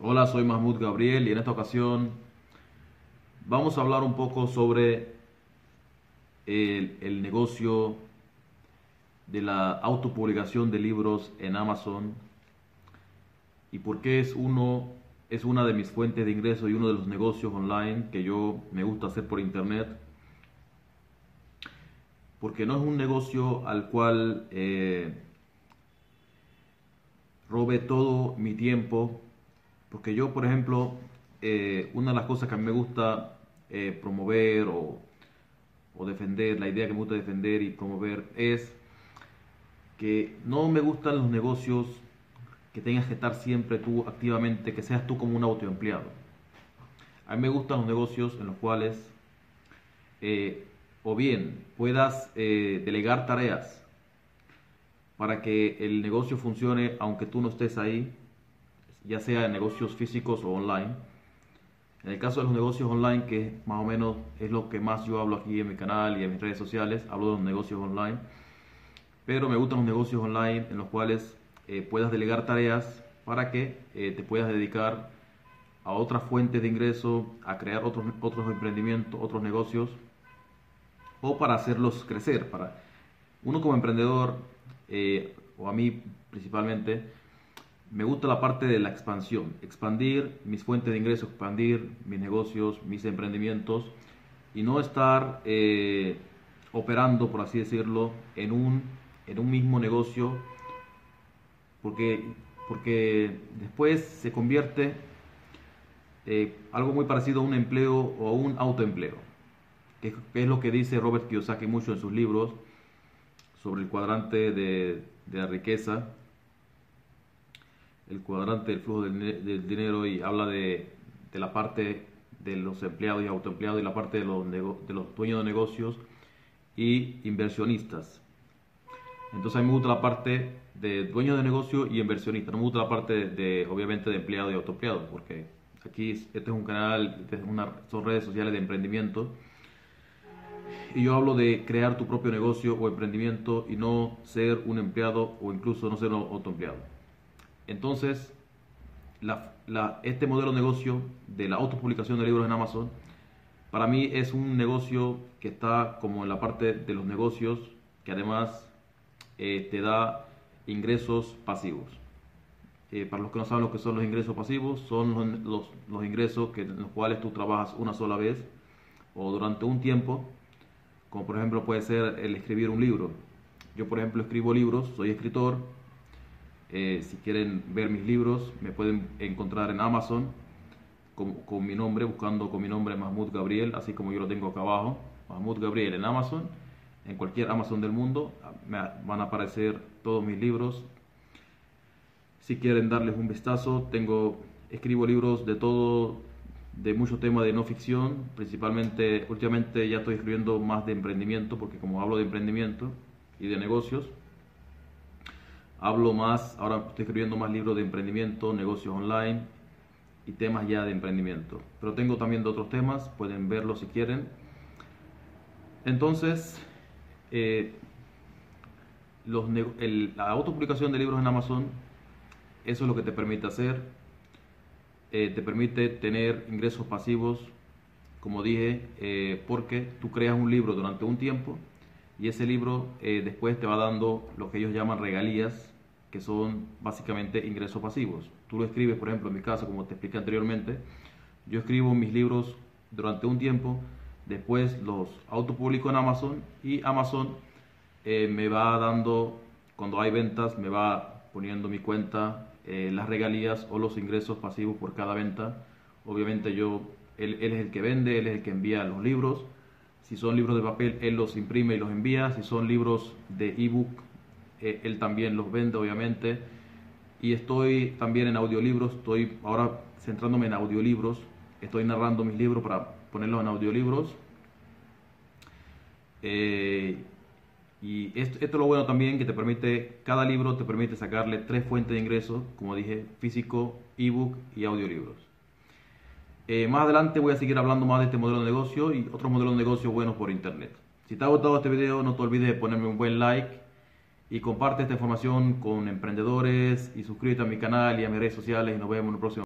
Hola, soy Mahmoud Gabriel y en esta ocasión vamos a hablar un poco sobre el, negocio de la autopublicación de libros en Amazon y por qué es uno es una de mis fuentes de ingreso y uno de los negocios online que yo me gusta hacer por internet. Porque no es un negocio al cual eh, robe todo mi tiempo porque yo por ejemplo eh, una de las cosas que a mí me gusta eh, promover o, defender la idea que me gusta defender y promover es que no me gustan los negocios que tengas que estar siempre tú activamente, que seas tú como un autoempleado. A mí me gustan los negocios en los cuales eh, o bien puedas delegar tareas para que el negocio funcione aunque tú no estés ahí, ya sea en negocios físicos o online. En el caso de los negocios online, que más o menos es lo que más yo hablo aquí en mi canal y en mis redes sociales, hablo de los negocios online pero me gustan los negocios online en los cuales eh, puedas delegar tareas para que eh, te puedas dedicar a otras fuentes de ingreso, a crear otros, otros emprendimientos, otros negocios, o para hacerlos crecer. Para uno como emprendedor, eh, o a mí principalmente, me gusta la parte de la expansión, expandir mis fuentes de ingreso, expandir mis negocios, mis emprendimientos, y no estar operando, por así decirlo, en un en un mismo negocio, porque, porque después se convierte eh, algo muy parecido a un empleo o a un autoempleo, que, es lo que dice Robert Kiyosaki mucho en sus libros sobre el cuadrante de, la riqueza, el cuadrante del flujo del, dinero y habla de, de, la parte de los empleados y autoempleados y la parte de los, de los dueños de negocios y inversionistas. Entonces a mí me gusta la parte de dueño de negocio y inversionista. No me gusta la parte de, obviamente, de empleado y autoempleado, porque aquí este es un canal, este es una, son redes sociales de emprendimiento. Y yo hablo de crear tu propio negocio o emprendimiento y no ser un empleado o incluso no ser un autoempleado. Entonces, este modelo de negocio de la autopublicación de libros en Amazon, para mí es un negocio que está como en la parte de los negocios, que además eh, te da ingresos pasivos. Eh, para los que no saben lo que son los ingresos pasivos, son los, los, ingresos que, en los cuales tú trabajas una sola vez o durante un tiempo, como por ejemplo puede ser el escribir un libro. Yo por ejemplo escribo libros, soy escritor. Eh, si quieren ver mis libros, me pueden encontrar en Amazon con, mi nombre, buscando con mi nombre Mahmoud Gabriel, así como yo lo tengo acá abajo, Mahmoud Gabriel en Amazon en cualquier Amazon del mundo. Me van a aparecer todos mis libros. Si quieren darles un vistazo, tengo escribo libros de todo, de mucho tema de no ficción, principalmente últimamente ya estoy escribiendo más de emprendimiento, porque como hablo de emprendimiento y de negocios, hablo más, ahora estoy escribiendo más libros de emprendimiento, negocios online y temas ya de emprendimiento. Pero tengo también de otros temas, pueden verlo si quieren. Entonces, eh, la autopublicación de libros en Amazon, eso es lo que te permite hacer. Eh, te permite tener ingresos pasivos, como dije, eh, porque tú creas un libro durante un tiempo y ese libro después te va dando lo que ellos llaman regalías, que son básicamente ingresos pasivos. Tú lo escribes, por ejemplo, en mi caso, como te expliqué anteriormente, yo escribo mis libros durante un tiempo Después los autopublico en Amazon y Amazon eh, me va dando, cuando hay ventas, me va poniendo mi cuenta eh, las regalías o los ingresos pasivos por cada venta. Obviamente yo, él, es el que vende, él es el que envía los libros. Si son libros de papel, él los imprime y los envía. Si son libros de ebook, eh, él también los vende, obviamente. Y estoy también en audiolibros, estoy ahora centrándome en audiolibros. Estoy narrando mis libros para ponerlos en audiolibros. Eh, y esto, es lo bueno también que te permite, cada libro te permite sacarle tres fuentes de ingresos, como dije, físico, ebook y audiolibros. Eh, más adelante voy a seguir hablando más de este modelo de negocio y otros modelos de negocio buenos por internet. Si te ha gustado este video, no te olvides de ponerme un buen like y comparte esta información con emprendedores y suscríbete a mi canal y a mis redes sociales y nos vemos en el próximo